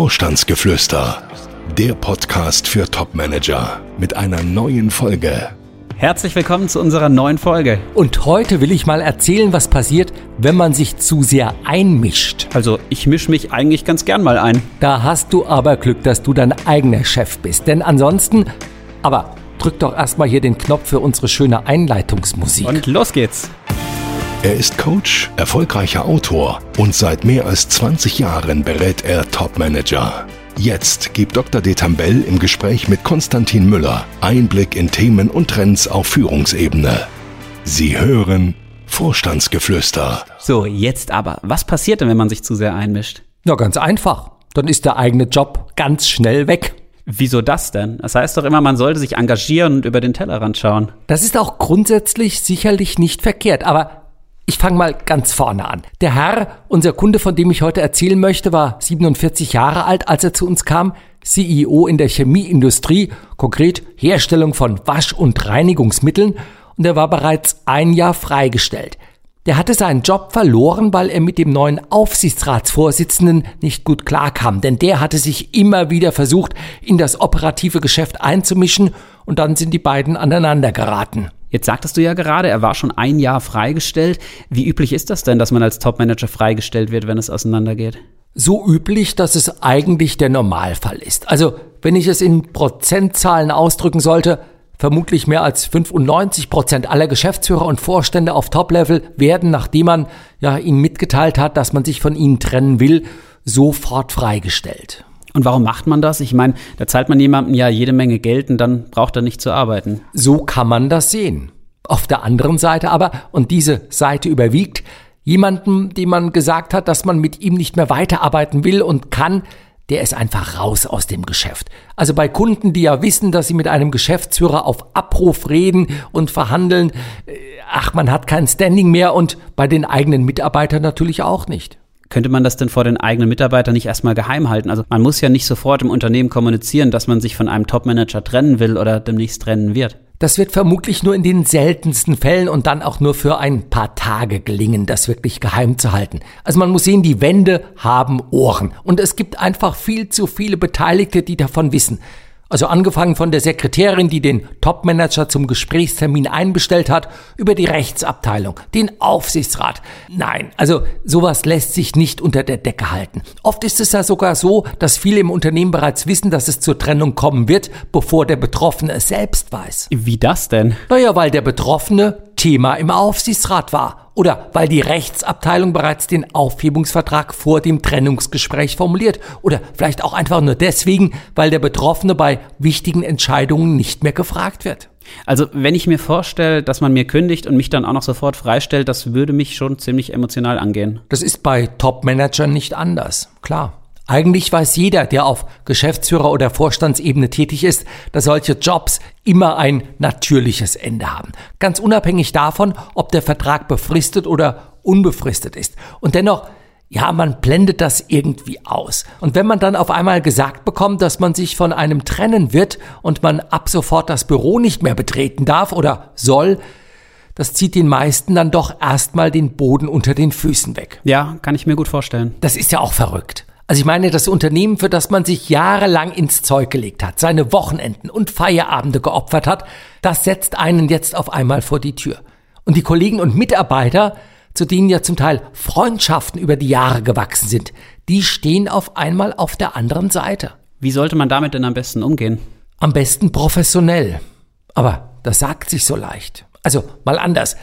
Vorstandsgeflüster, der Podcast für Topmanager mit einer neuen Folge. Herzlich willkommen zu unserer neuen Folge. Und heute will ich mal erzählen, was passiert, wenn man sich zu sehr einmischt. Also, ich mische mich eigentlich ganz gern mal ein. Da hast du aber Glück, dass du dein eigener Chef bist. Denn ansonsten, aber drück doch erstmal hier den Knopf für unsere schöne Einleitungsmusik. Und los geht's. Er ist Coach, erfolgreicher Autor und seit mehr als 20 Jahren berät er Topmanager. Jetzt gibt Dr. Detambell im Gespräch mit Konstantin Müller Einblick in Themen und Trends auf Führungsebene. Sie hören Vorstandsgeflüster. So, jetzt aber. Was passiert denn, wenn man sich zu sehr einmischt? Na, ganz einfach. Dann ist der eigene Job ganz schnell weg. Wieso das denn? Das heißt doch immer, man sollte sich engagieren und über den Tellerrand schauen. Das ist auch grundsätzlich sicherlich nicht verkehrt, aber ich fange mal ganz vorne an. Der Herr, unser Kunde, von dem ich heute erzählen möchte, war 47 Jahre alt, als er zu uns kam, CEO in der Chemieindustrie, konkret Herstellung von Wasch- und Reinigungsmitteln, und er war bereits ein Jahr freigestellt. Der hatte seinen Job verloren, weil er mit dem neuen Aufsichtsratsvorsitzenden nicht gut klarkam, denn der hatte sich immer wieder versucht, in das operative Geschäft einzumischen, und dann sind die beiden aneinander geraten. Jetzt sagtest du ja gerade, er war schon ein Jahr freigestellt. Wie üblich ist das denn, dass man als Topmanager freigestellt wird, wenn es auseinandergeht? So üblich, dass es eigentlich der Normalfall ist. Also, wenn ich es in Prozentzahlen ausdrücken sollte, vermutlich mehr als 95 Prozent aller Geschäftsführer und Vorstände auf Top-Level werden, nachdem man ja ihnen mitgeteilt hat, dass man sich von ihnen trennen will, sofort freigestellt. Und warum macht man das? Ich meine, da zahlt man jemandem ja jede Menge Geld und dann braucht er nicht zu arbeiten. So kann man das sehen. Auf der anderen Seite aber, und diese Seite überwiegt, jemanden, dem man gesagt hat, dass man mit ihm nicht mehr weiterarbeiten will und kann, der ist einfach raus aus dem Geschäft. Also bei Kunden, die ja wissen, dass sie mit einem Geschäftsführer auf Abruf reden und verhandeln, äh, ach, man hat kein Standing mehr und bei den eigenen Mitarbeitern natürlich auch nicht. Könnte man das denn vor den eigenen Mitarbeitern nicht erstmal geheim halten? Also man muss ja nicht sofort im Unternehmen kommunizieren, dass man sich von einem Topmanager trennen will oder demnächst trennen wird. Das wird vermutlich nur in den seltensten Fällen und dann auch nur für ein paar Tage gelingen, das wirklich geheim zu halten. Also man muss sehen, die Wände haben Ohren und es gibt einfach viel zu viele Beteiligte, die davon wissen. Also angefangen von der Sekretärin, die den Topmanager zum Gesprächstermin einbestellt hat, über die Rechtsabteilung, den Aufsichtsrat. Nein, also sowas lässt sich nicht unter der Decke halten. Oft ist es ja sogar so, dass viele im Unternehmen bereits wissen, dass es zur Trennung kommen wird, bevor der Betroffene es selbst weiß. Wie das denn? Naja, weil der Betroffene Thema im Aufsichtsrat war oder weil die Rechtsabteilung bereits den Aufhebungsvertrag vor dem Trennungsgespräch formuliert oder vielleicht auch einfach nur deswegen, weil der Betroffene bei wichtigen Entscheidungen nicht mehr gefragt wird. Also wenn ich mir vorstelle, dass man mir kündigt und mich dann auch noch sofort freistellt, das würde mich schon ziemlich emotional angehen. Das ist bei Top-Managern nicht anders, klar. Eigentlich weiß jeder, der auf Geschäftsführer- oder Vorstandsebene tätig ist, dass solche Jobs immer ein natürliches Ende haben. Ganz unabhängig davon, ob der Vertrag befristet oder unbefristet ist. Und dennoch, ja, man blendet das irgendwie aus. Und wenn man dann auf einmal gesagt bekommt, dass man sich von einem trennen wird und man ab sofort das Büro nicht mehr betreten darf oder soll, das zieht den meisten dann doch erstmal den Boden unter den Füßen weg. Ja, kann ich mir gut vorstellen. Das ist ja auch verrückt. Also ich meine, das Unternehmen, für das man sich jahrelang ins Zeug gelegt hat, seine Wochenenden und Feierabende geopfert hat, das setzt einen jetzt auf einmal vor die Tür. Und die Kollegen und Mitarbeiter, zu denen ja zum Teil Freundschaften über die Jahre gewachsen sind, die stehen auf einmal auf der anderen Seite. Wie sollte man damit denn am besten umgehen? Am besten professionell. Aber das sagt sich so leicht. Also mal anders.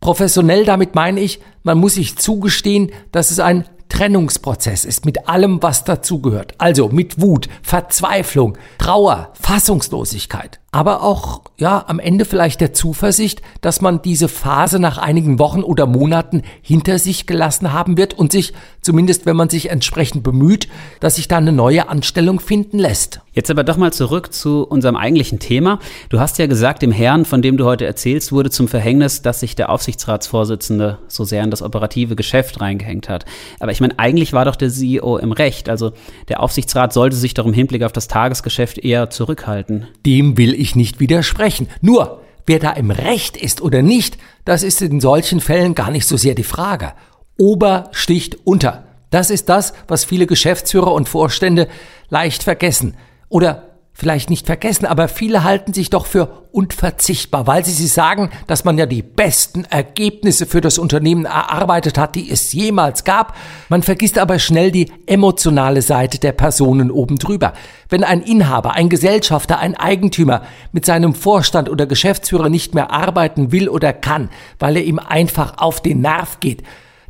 Professionell damit meine ich, man muss sich zugestehen, dass es ein Trennungsprozess ist mit allem, was dazugehört. Also mit Wut, Verzweiflung, Trauer, Fassungslosigkeit aber auch, ja, am Ende vielleicht der Zuversicht, dass man diese Phase nach einigen Wochen oder Monaten hinter sich gelassen haben wird und sich, zumindest wenn man sich entsprechend bemüht, dass sich da eine neue Anstellung finden lässt. Jetzt aber doch mal zurück zu unserem eigentlichen Thema. Du hast ja gesagt, dem Herrn, von dem du heute erzählst, wurde zum Verhängnis, dass sich der Aufsichtsratsvorsitzende so sehr in das operative Geschäft reingehängt hat. Aber ich meine, eigentlich war doch der CEO im Recht. Also der Aufsichtsrat sollte sich doch im Hinblick auf das Tagesgeschäft eher zurückhalten. Dem will ich nicht widersprechen. Nur, wer da im Recht ist oder nicht, das ist in solchen Fällen gar nicht so sehr die Frage. Ober sticht unter. Das ist das, was viele Geschäftsführer und Vorstände leicht vergessen. Oder vielleicht nicht vergessen, aber viele halten sich doch für unverzichtbar, weil sie sich sagen, dass man ja die besten Ergebnisse für das Unternehmen erarbeitet hat, die es jemals gab. Man vergisst aber schnell die emotionale Seite der Personen oben drüber. Wenn ein Inhaber, ein Gesellschafter, ein Eigentümer mit seinem Vorstand oder Geschäftsführer nicht mehr arbeiten will oder kann, weil er ihm einfach auf den Nerv geht,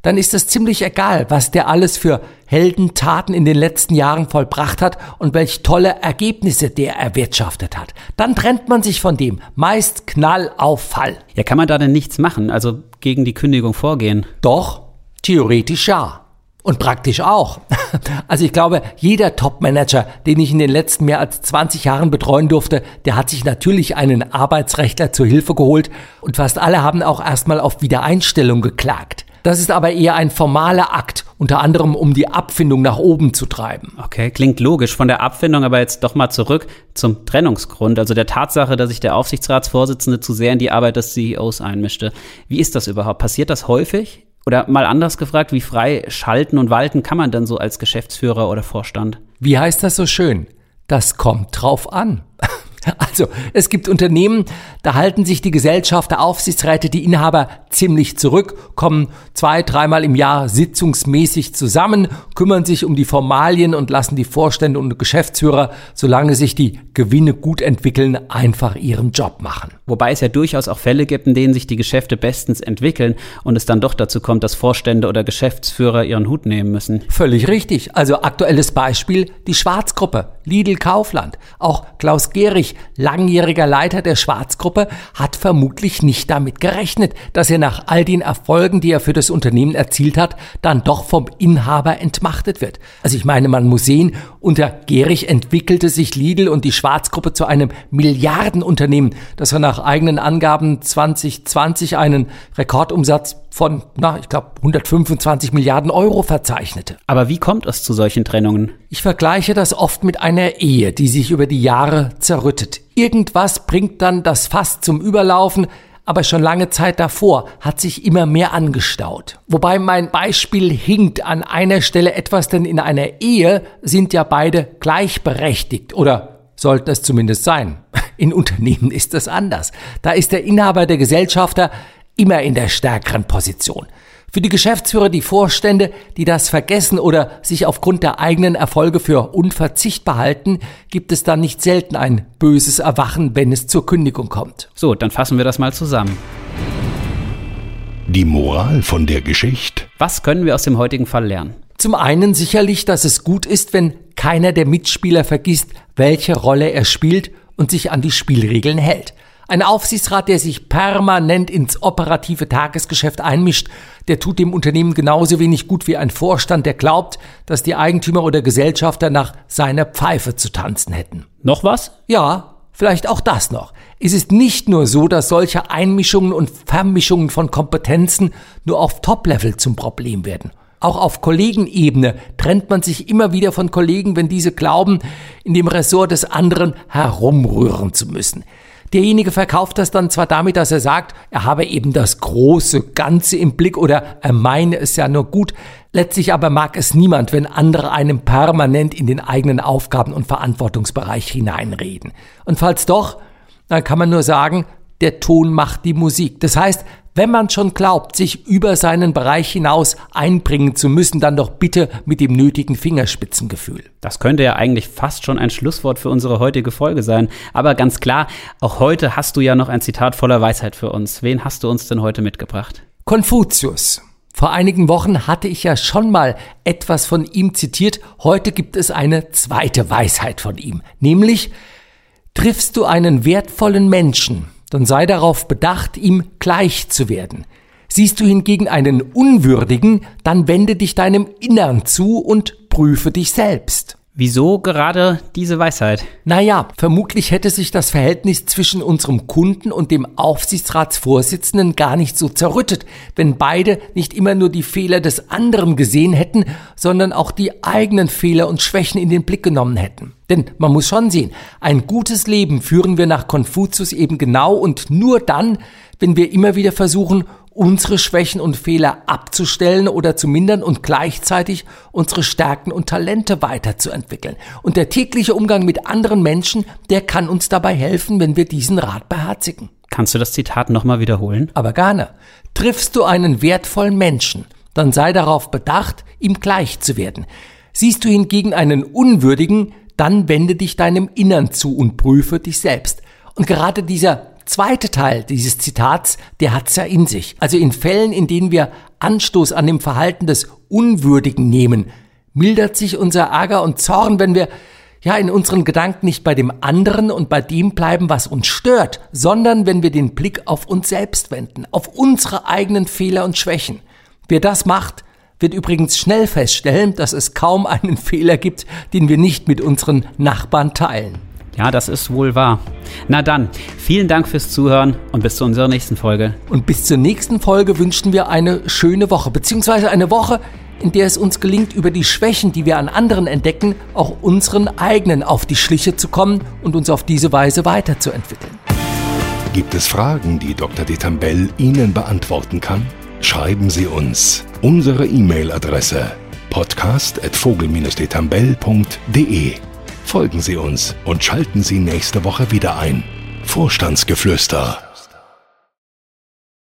dann ist es ziemlich egal, was der alles für Heldentaten in den letzten Jahren vollbracht hat und welch tolle Ergebnisse der erwirtschaftet hat. Dann trennt man sich von dem, meist Knall auf Fall. Ja, kann man da denn nichts machen, also gegen die Kündigung vorgehen? Doch, theoretisch ja. Und praktisch auch. Also ich glaube, jeder Top-Manager, den ich in den letzten mehr als 20 Jahren betreuen durfte, der hat sich natürlich einen Arbeitsrechtler zur Hilfe geholt und fast alle haben auch erstmal auf Wiedereinstellung geklagt. Das ist aber eher ein formaler Akt, unter anderem um die Abfindung nach oben zu treiben. Okay, klingt logisch. Von der Abfindung aber jetzt doch mal zurück zum Trennungsgrund, also der Tatsache, dass sich der Aufsichtsratsvorsitzende zu sehr in die Arbeit des CEOs einmischte. Wie ist das überhaupt? Passiert das häufig? Oder mal anders gefragt, wie frei schalten und walten kann man denn so als Geschäftsführer oder Vorstand? Wie heißt das so schön? Das kommt drauf an. Also, es gibt Unternehmen, da halten sich die Gesellschafter, Aufsichtsräte, die Inhaber ziemlich zurück, kommen zwei, dreimal im Jahr sitzungsmäßig zusammen, kümmern sich um die Formalien und lassen die Vorstände und Geschäftsführer, solange sich die Gewinne gut entwickeln, einfach ihren Job machen. Wobei es ja durchaus auch Fälle gibt, in denen sich die Geschäfte bestens entwickeln und es dann doch dazu kommt, dass Vorstände oder Geschäftsführer ihren Hut nehmen müssen. Völlig richtig. Also aktuelles Beispiel, die Schwarzgruppe, Lidl Kaufland. Auch Klaus Gehrig, langjähriger Leiter der Schwarzgruppe, hat vermutlich nicht damit gerechnet, dass er nach all den Erfolgen, die er für das Unternehmen erzielt hat, dann doch vom Inhaber entmachtet wird. Also ich meine, man muss sehen, unter Gehrig entwickelte sich Lidl und die Schwarzgruppe zu einem Milliardenunternehmen, das er nach eigenen Angaben 2020 einen Rekordumsatz von, na, ich glaube, 125 Milliarden Euro verzeichnete. Aber wie kommt es zu solchen Trennungen? Ich vergleiche das oft mit einer Ehe, die sich über die Jahre zerrüttet. Irgendwas bringt dann das Fass zum Überlaufen, aber schon lange Zeit davor hat sich immer mehr angestaut. Wobei mein Beispiel hinkt an einer Stelle etwas, denn in einer Ehe sind ja beide gleichberechtigt oder sollten es zumindest sein. In Unternehmen ist das anders. Da ist der Inhaber der Gesellschafter immer in der stärkeren Position. Für die Geschäftsführer, die Vorstände, die das vergessen oder sich aufgrund der eigenen Erfolge für unverzichtbar halten, gibt es dann nicht selten ein böses Erwachen, wenn es zur Kündigung kommt. So, dann fassen wir das mal zusammen. Die Moral von der Geschichte. Was können wir aus dem heutigen Fall lernen? Zum einen sicherlich, dass es gut ist, wenn keiner der Mitspieler vergisst, welche Rolle er spielt und sich an die Spielregeln hält. Ein Aufsichtsrat, der sich permanent ins operative Tagesgeschäft einmischt, der tut dem Unternehmen genauso wenig gut wie ein Vorstand, der glaubt, dass die Eigentümer oder Gesellschafter nach seiner Pfeife zu tanzen hätten. Noch was? Ja, vielleicht auch das noch. Es ist nicht nur so, dass solche Einmischungen und Vermischungen von Kompetenzen nur auf Top-Level zum Problem werden. Auch auf Kollegenebene trennt man sich immer wieder von Kollegen, wenn diese glauben, in dem Ressort des anderen herumrühren zu müssen. Derjenige verkauft das dann zwar damit, dass er sagt, er habe eben das große Ganze im Blick oder er meine es ja nur gut, letztlich aber mag es niemand, wenn andere einem permanent in den eigenen Aufgaben und Verantwortungsbereich hineinreden. Und falls doch, dann kann man nur sagen, der Ton macht die Musik. Das heißt, wenn man schon glaubt, sich über seinen Bereich hinaus einbringen zu müssen, dann doch bitte mit dem nötigen Fingerspitzengefühl. Das könnte ja eigentlich fast schon ein Schlusswort für unsere heutige Folge sein. Aber ganz klar, auch heute hast du ja noch ein Zitat voller Weisheit für uns. Wen hast du uns denn heute mitgebracht? Konfuzius. Vor einigen Wochen hatte ich ja schon mal etwas von ihm zitiert. Heute gibt es eine zweite Weisheit von ihm. Nämlich, triffst du einen wertvollen Menschen, dann sei darauf bedacht, ihm gleich zu werden. Siehst du hingegen einen Unwürdigen, dann wende dich deinem Innern zu und prüfe dich selbst. Wieso gerade diese Weisheit? Naja, vermutlich hätte sich das Verhältnis zwischen unserem Kunden und dem Aufsichtsratsvorsitzenden gar nicht so zerrüttet, wenn beide nicht immer nur die Fehler des anderen gesehen hätten, sondern auch die eigenen Fehler und Schwächen in den Blick genommen hätten. Denn man muss schon sehen, ein gutes Leben führen wir nach Konfuzius eben genau und nur dann, wenn wir immer wieder versuchen, unsere Schwächen und Fehler abzustellen oder zu mindern und gleichzeitig unsere Stärken und Talente weiterzuentwickeln. Und der tägliche Umgang mit anderen Menschen, der kann uns dabei helfen, wenn wir diesen Rat beherzigen. Kannst du das Zitat nochmal wiederholen? Aber gerne. Triffst du einen wertvollen Menschen, dann sei darauf bedacht, ihm gleich zu werden. Siehst du hingegen einen unwürdigen, dann wende dich deinem Innern zu und prüfe dich selbst. Und gerade dieser zweite Teil dieses Zitats, der hat's ja in sich. Also in Fällen, in denen wir Anstoß an dem Verhalten des Unwürdigen nehmen, mildert sich unser Ärger und Zorn, wenn wir ja in unseren Gedanken nicht bei dem anderen und bei dem bleiben, was uns stört, sondern wenn wir den Blick auf uns selbst wenden, auf unsere eigenen Fehler und Schwächen. Wer das macht, wird übrigens schnell feststellen, dass es kaum einen Fehler gibt, den wir nicht mit unseren Nachbarn teilen. Ja, das ist wohl wahr. Na dann, vielen Dank fürs Zuhören und bis zu unserer nächsten Folge. Und bis zur nächsten Folge wünschen wir eine schöne Woche, beziehungsweise eine Woche, in der es uns gelingt, über die Schwächen, die wir an anderen entdecken, auch unseren eigenen auf die Schliche zu kommen und uns auf diese Weise weiterzuentwickeln. Gibt es Fragen, die Dr. Detambell Ihnen beantworten kann? Schreiben Sie uns. Unsere E-Mail-Adresse podcast.vogel-detambell.de Folgen Sie uns und schalten Sie nächste Woche wieder ein. Vorstandsgeflüster